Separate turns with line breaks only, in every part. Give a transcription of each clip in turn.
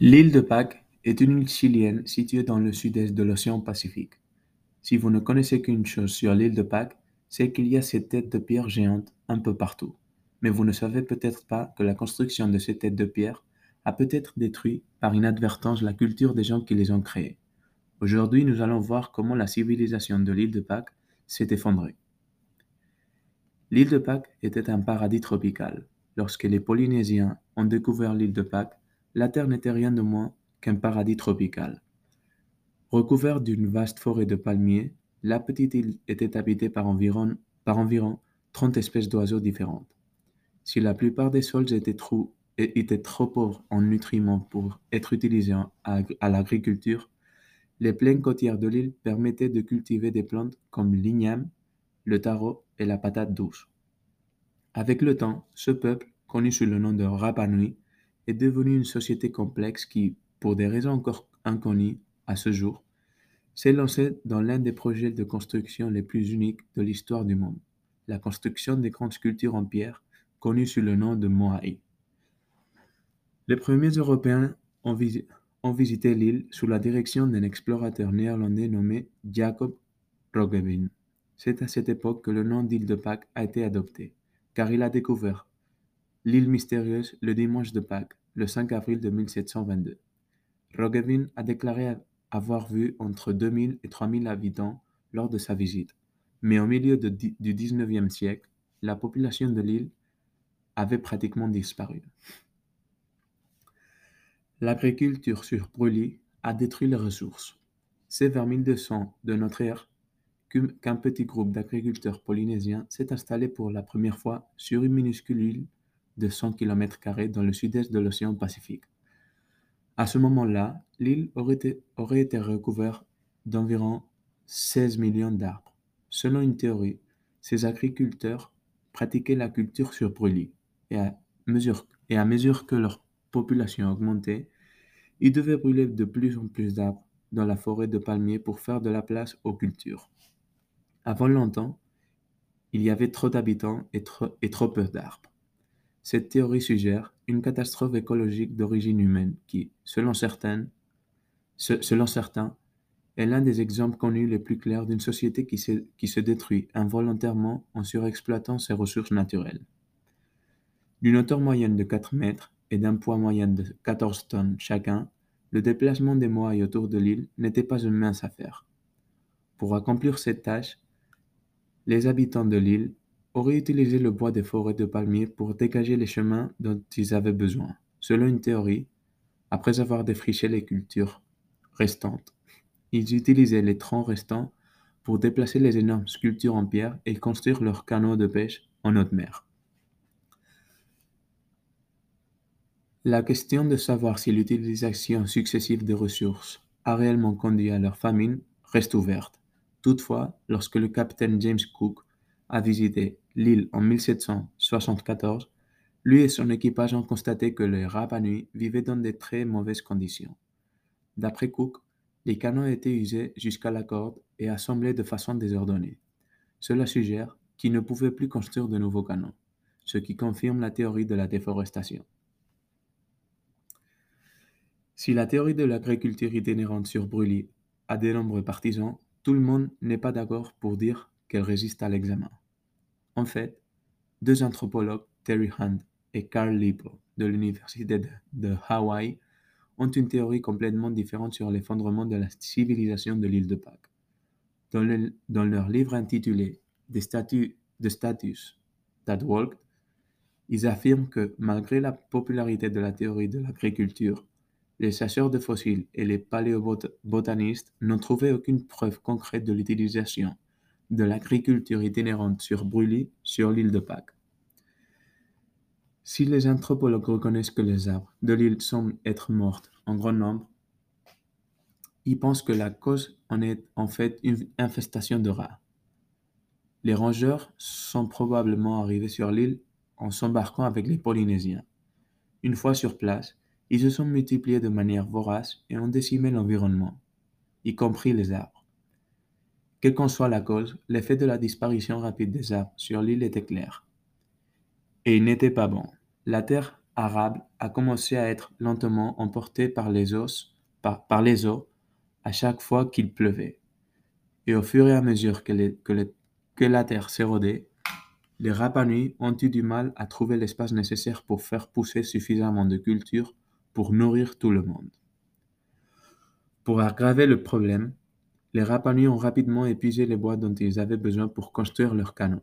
L'île de Pâques est une île chilienne située dans le sud-est de l'océan Pacifique. Si vous ne connaissez qu'une chose sur l'île de Pâques, c'est qu'il y a ces têtes de pierre géantes un peu partout. Mais vous ne savez peut-être pas que la construction de ces têtes de pierre a peut-être détruit par inadvertance la culture des gens qui les ont créées. Aujourd'hui, nous allons voir comment la civilisation de l'île de Pâques s'est effondrée. L'île de Pâques était un paradis tropical. Lorsque les Polynésiens ont découvert l'île de Pâques, la Terre n'était rien de moins qu'un paradis tropical. Recouverte d'une vaste forêt de palmiers, la petite île était habitée par environ, par environ 30 espèces d'oiseaux différentes. Si la plupart des sols étaient trop, étaient trop pauvres en nutriments pour être utilisés à, à l'agriculture, les plaines côtières de l'île permettaient de cultiver des plantes comme l'igname, le taro et la patate douce. Avec le temps, ce peuple, connu sous le nom de Rapa Nui, est devenue une société complexe qui, pour des raisons encore inconnues à ce jour, s'est lancée dans l'un des projets de construction les plus uniques de l'histoire du monde, la construction des grandes sculptures en pierre connues sous le nom de Moai. Les premiers Européens ont, ont visité l'île sous la direction d'un explorateur néerlandais nommé Jacob Roggeveen. C'est à cette époque que le nom d'île de Pâques a été adopté, car il a découvert l'île mystérieuse le dimanche de Pâques, le 5 avril de 1722. Roggeveen a déclaré avoir vu entre 2000 et 3000 habitants lors de sa visite, mais au milieu du 19e siècle, la population de l'île avait pratiquement disparu. L'agriculture sur Brûlis a détruit les ressources. C'est vers 1200 de notre ère qu'un petit groupe d'agriculteurs polynésiens s'est installé pour la première fois sur une minuscule île de 100 km dans le sud-est de l'océan Pacifique. À ce moment-là, l'île aurait été, recouverte d'environ 16 millions d'arbres. Selon une théorie, ces agriculteurs pratiquaient la culture sur brûlis et à mesure, que leur population augmentait, ils devaient brûler de plus en plus d'arbres dans la forêt de palmiers pour faire de la place aux cultures. Avant longtemps, il y avait trop d'habitants et trop peu d'arbres. Cette théorie suggère une catastrophe écologique d'origine humaine qui, selon, certains, est l'un des exemples connus les plus clairs d'une société qui se, qui se détruit involontairement en surexploitant ses ressources naturelles. D'une hauteur moyenne de 4 mètres et d'un poids moyen de 14 tonnes chacun, le déplacement des moailles autour de l'île n'était pas une mince affaire. Pour accomplir cette tâche, les habitants de l'île auraient utilisé le bois des forêts de palmiers pour dégager les chemins dont ils avaient besoin. Selon une théorie, après avoir défriché les cultures restantes, ils utilisaient les troncs restants pour déplacer les énormes sculptures en pierre et construire leurs canots de pêche en haute mer. La question de savoir si l'utilisation successive des ressources a réellement conduit à leur famine reste ouverte. Toutefois, lorsque le capitaine James Cook a visité l'île en 1774, lui et son équipage ont constaté que les Rapa Nui vivaient dans de très mauvaises conditions. D'après Cook, les canons étaient usés jusqu'à la corde et assemblés de façon désordonnée. Cela suggère qu'ils ne pouvaient plus construire de nouveaux canons, ce qui confirme la théorie de la déforestation. Si la théorie de l'agriculture itinérante sur Brûlis a de nombreux partisans, tout le monde n'est pas d'accord pour dire qu'elle résiste à l'examen. En fait, deux anthropologues, Terry Hunt et Carl Lipo, de l'Université de, Hawaï, ont une théorie complètement différente sur l'effondrement de la civilisation de l'île de Pâques. Dans, leur livre intitulé The, Status That Worked, ils affirment que malgré la popularité de la théorie de l'agriculture, les chasseurs de fossiles et les paléobotanistes n'ont trouvé aucune preuve concrète de l'utilisation de l'agriculture itinérante sur Brûlis sur l'île de Pâques. Si les anthropologues reconnaissent que les arbres de l'île semblent être morts en grand nombre, ils pensent que la cause en est en fait une infestation de rats. Les rongeurs sont probablement arrivés sur l'île en s'embarquant avec les Polynésiens. Une fois sur place, ils se sont multipliés de manière vorace et ont décimé l'environnement, y compris les arbres. Quelle qu'en soit la cause, l'effet de la disparition rapide des arbres sur l'île était clair. Et il n'était pas bon. La terre arabe a commencé à être lentement emporté par les, os, par, les eaux à chaque fois qu'il pleuvait. Et au fur et à mesure que, que la terre s'érodait, les Rapanui ont eu du mal à trouver l'espace nécessaire pour faire pousser suffisamment de cultures pour nourrir tout le monde. Pour aggraver le problème, les Rapanui ont rapidement épuisé les bois dont ils avaient besoin pour construire leurs canaux.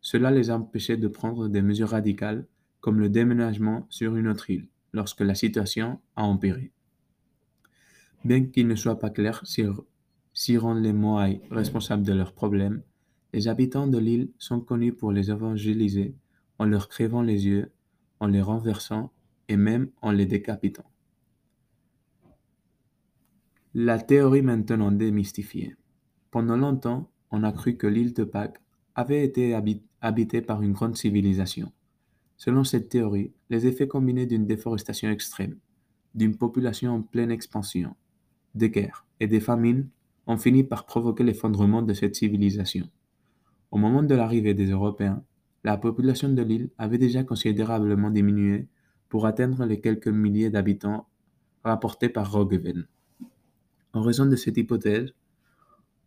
Cela les a empêchés de prendre des mesures radicales comme le déménagement sur une autre île lorsque la situation a empiré. Bien qu'il ne soit pas clair si, rendre les Moai responsables de leurs problèmes, les habitants de l'île sont connus pour les évangéliser en leur crevant les yeux, en les renversant et même en les décapitant. La théorie maintenant démystifiée. Pendant longtemps, on a cru que l'île de Pâques avait été habitée par une grande civilisation. Selon cette théorie, les effets combinés d'une déforestation extrême, d'une population en pleine expansion, des guerres et des famines ont fini par provoquer l'effondrement de cette civilisation. Au moment de l'arrivée des Européens, la population de l'île avait déjà considérablement diminué pour atteindre les quelques milliers d'habitants rapportés par Roggeveen. En raison de cette hypothèse,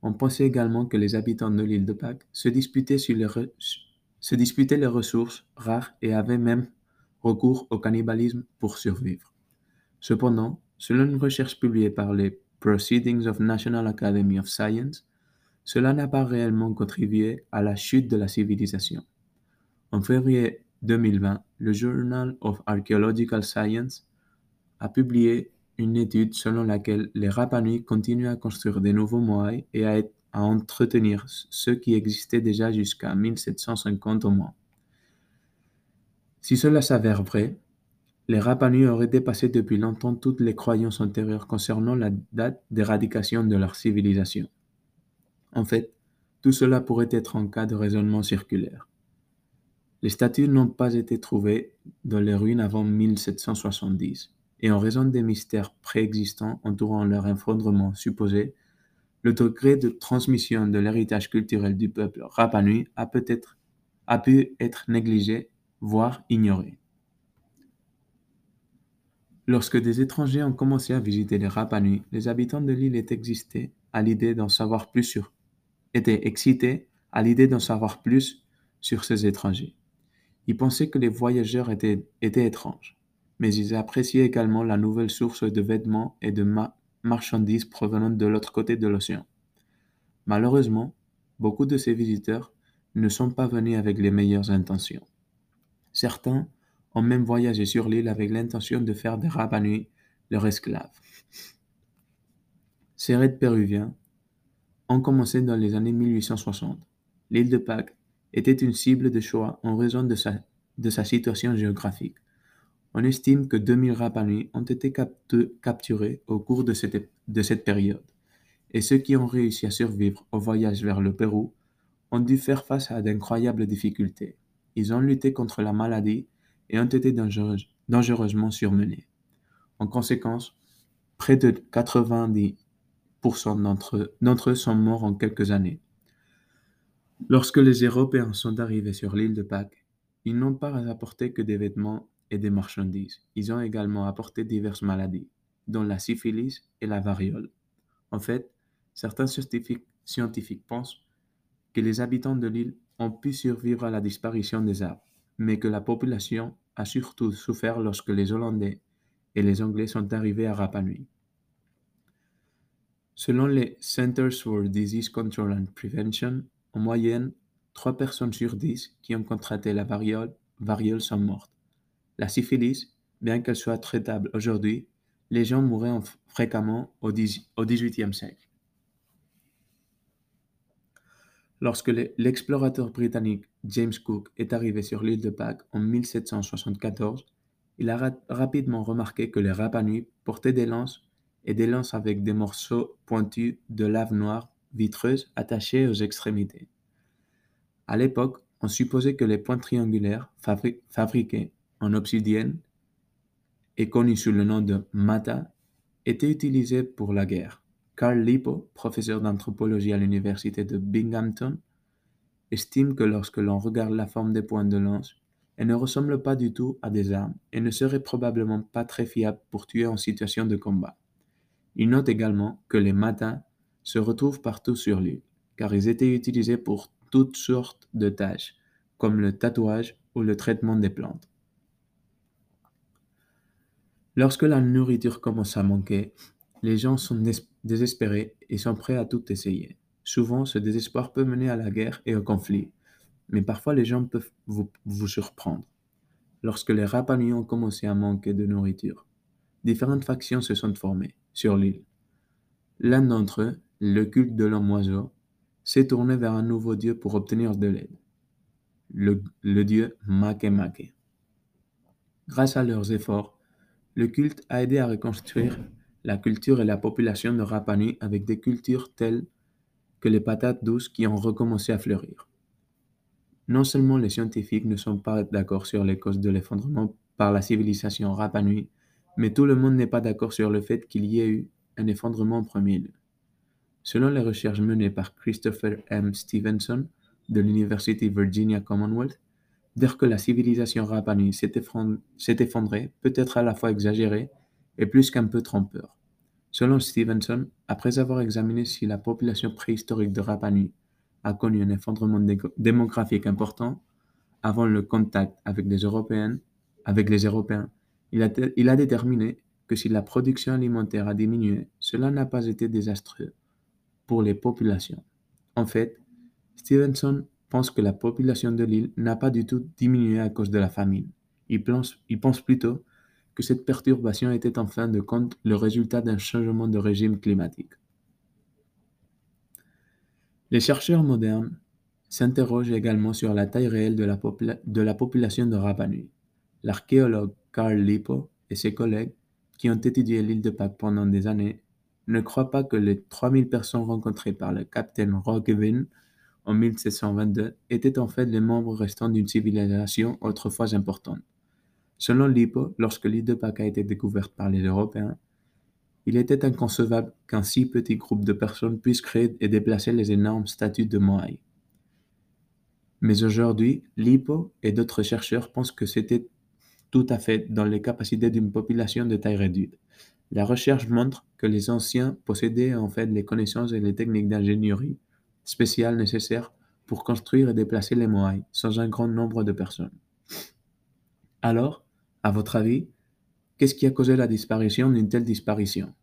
on pensait également que les habitants de l'île de Pâques se disputaient, sur les les ressources rares et avaient même recours au cannibalisme pour survivre. Cependant, selon une recherche publiée par les Proceedings of National Academy of Science, cela n'a pas réellement contribué à la chute de la civilisation. En février 2020, le Journal of Archaeological Science a publié une étude selon laquelle les Rapanui continuent à construire de nouveaux moai et à, entretenir ceux qui existaient déjà jusqu'à 1750 au moins. Si cela s'avère vrai, les Rapanui auraient dépassé depuis longtemps toutes les croyances antérieures concernant la date d'éradication de leur civilisation. En fait, tout cela pourrait être en cas de raisonnement circulaire. Les statues n'ont pas été trouvées dans les ruines avant 1770, et en raison des mystères préexistants entourant leur effondrement supposé, le degré de transmission de l'héritage culturel du peuple Rapanui a, peut-être, a pu être négligé, voire ignoré. Lorsque des étrangers ont commencé à visiter les Rapanui, les habitants de l'île étaient existés à l'idée d'en savoir plus sur était excité à l'idée d'en savoir plus sur ces étrangers. Ils pensaient que les voyageurs étaient, étaient étranges, mais ils appréciaient également la nouvelle source de vêtements et de marchandises provenant de l'autre côté de l'océan. Malheureusement, beaucoup de ces visiteurs ne sont pas venus avec les meilleures intentions. Certains ont même voyagé sur l'île avec l'intention de faire des Rapanui leurs esclaves. Ces raids péruviens ont commencé dans les années 1860. L'île de Pâques était une cible de choix en raison de sa situation géographique. On estime que 2000 Rapanui ont été capturés au cours de cette, de cette période, et ceux qui ont réussi à survivre au voyage vers le Pérou ont dû faire face à d'incroyables difficultés. Ils ont lutté contre la maladie et ont été dangereusement surmenés. En conséquence, près de 90% d'entre eux sont morts en quelques années. Lorsque les Européens sont arrivés sur l'île de Pâques, ils n'ont pas apporté que des vêtements et des marchandises. Ils ont également apporté diverses maladies, dont la syphilis et la variole. En fait, certains scientifiques pensent que les habitants de l'île ont pu survivre à la disparition des arbres, mais que la population a surtout souffert lorsque les Hollandais et les Anglais sont arrivés à Rapa Nui. Selon les Centers for Disease Control and Prevention, en moyenne, 3 personnes sur 10 qui ont contracté la variole, variole sont mortes. La syphilis, bien qu'elle soit traitable aujourd'hui, les gens mouraient fréquemment au XVIIIe siècle. Lorsque l'explorateur britannique James Cook est arrivé sur l'île de Pâques en 1774, il a rapidement remarqué que les Rapanui portaient des lances et des lances avec des morceaux pointus de lave noire vitreuse attachés aux extrémités. À l'époque, on supposait que les points triangulaires fabriqués en obsidienne et connus sous le nom de mata étaient utilisés pour la guerre. Carl Lippo, professeur d'anthropologie à l'université de Binghamton, estime que lorsque l'on regarde la forme des points de lance, Elles ne ressemblent pas du tout à des armes et ne seraient probablement pas très fiables pour tuer en situation de combat. Il note également que les matins se retrouvent partout sur l'île, car ils étaient utilisés pour toutes sortes de tâches, comme le tatouage ou le traitement des plantes. Lorsque la nourriture commence à manquer, les gens sont désespérés et sont prêts à tout essayer. Souvent, ce désespoir peut mener à la guerre et au conflit, mais parfois les gens peuvent vous, surprendre. Lorsque les Rapanui ont commencé à manquer de nourriture, différentes factions se sont formées sur l'île. L'un d'entre eux, le culte de l'homme oiseau, s'est tourné vers un nouveau dieu pour obtenir de l'aide, le, le dieu Makemake. Grâce à leurs efforts, le culte a aidé à reconstruire la culture et la population de Rapanui avec des cultures telles que les patates douces qui ont recommencé à fleurir. Non seulement les scientifiques ne sont pas d'accord sur les causes de l'effondrement par la civilisation Rapanui, mais tout le monde n'est pas d'accord sur le fait qu'il y ait eu un effondrement en premier lieu. Selon les recherches menées par Christopher M. Stevenson de l'University Virginia Commonwealth, dire que la civilisation Rapanui s'est effondrée peut être à la fois exagéré et plus qu'un peu trompeur. Selon Stevenson, après avoir examiné si la population préhistorique de Rapanui a connu un effondrement démographique important avant le contact avec les Européens, il a déterminé que si la production alimentaire a diminué, cela n'a pas été désastreux pour les populations. En fait, Stevenson pense que la population de l'île n'a pas du tout diminué à cause de la famine. Il pense, plutôt que cette perturbation était en fin de compte le résultat d'un changement de régime climatique. Les chercheurs modernes s'interrogent également sur la taille réelle de la, population de Rapa Nui. L'archéologue Carl Lipo et ses collègues, qui ont étudié l'île de Pâques pendant des années, ne croient pas que les 3000 personnes rencontrées par le capitaine Roggeveen en 1722 étaient en fait les membres restants d'une civilisation autrefois importante. Selon Lipo, lorsque l'île de Pâques a été découverte par les Européens, il était inconcevable qu'un si petit groupe de personnes puisse créer et déplacer les énormes statues de Moai. Mais aujourd'hui, Lipo et d'autres chercheurs pensent que c'était tout à fait dans les capacités d'une population de taille réduite. La recherche montre que les anciens possédaient en fait les connaissances et les techniques d'ingénierie spéciales nécessaires pour construire et déplacer les Moai sans un grand nombre de personnes. Alors, à votre avis, qu'est-ce qui a causé la disparition d'une telle disparition?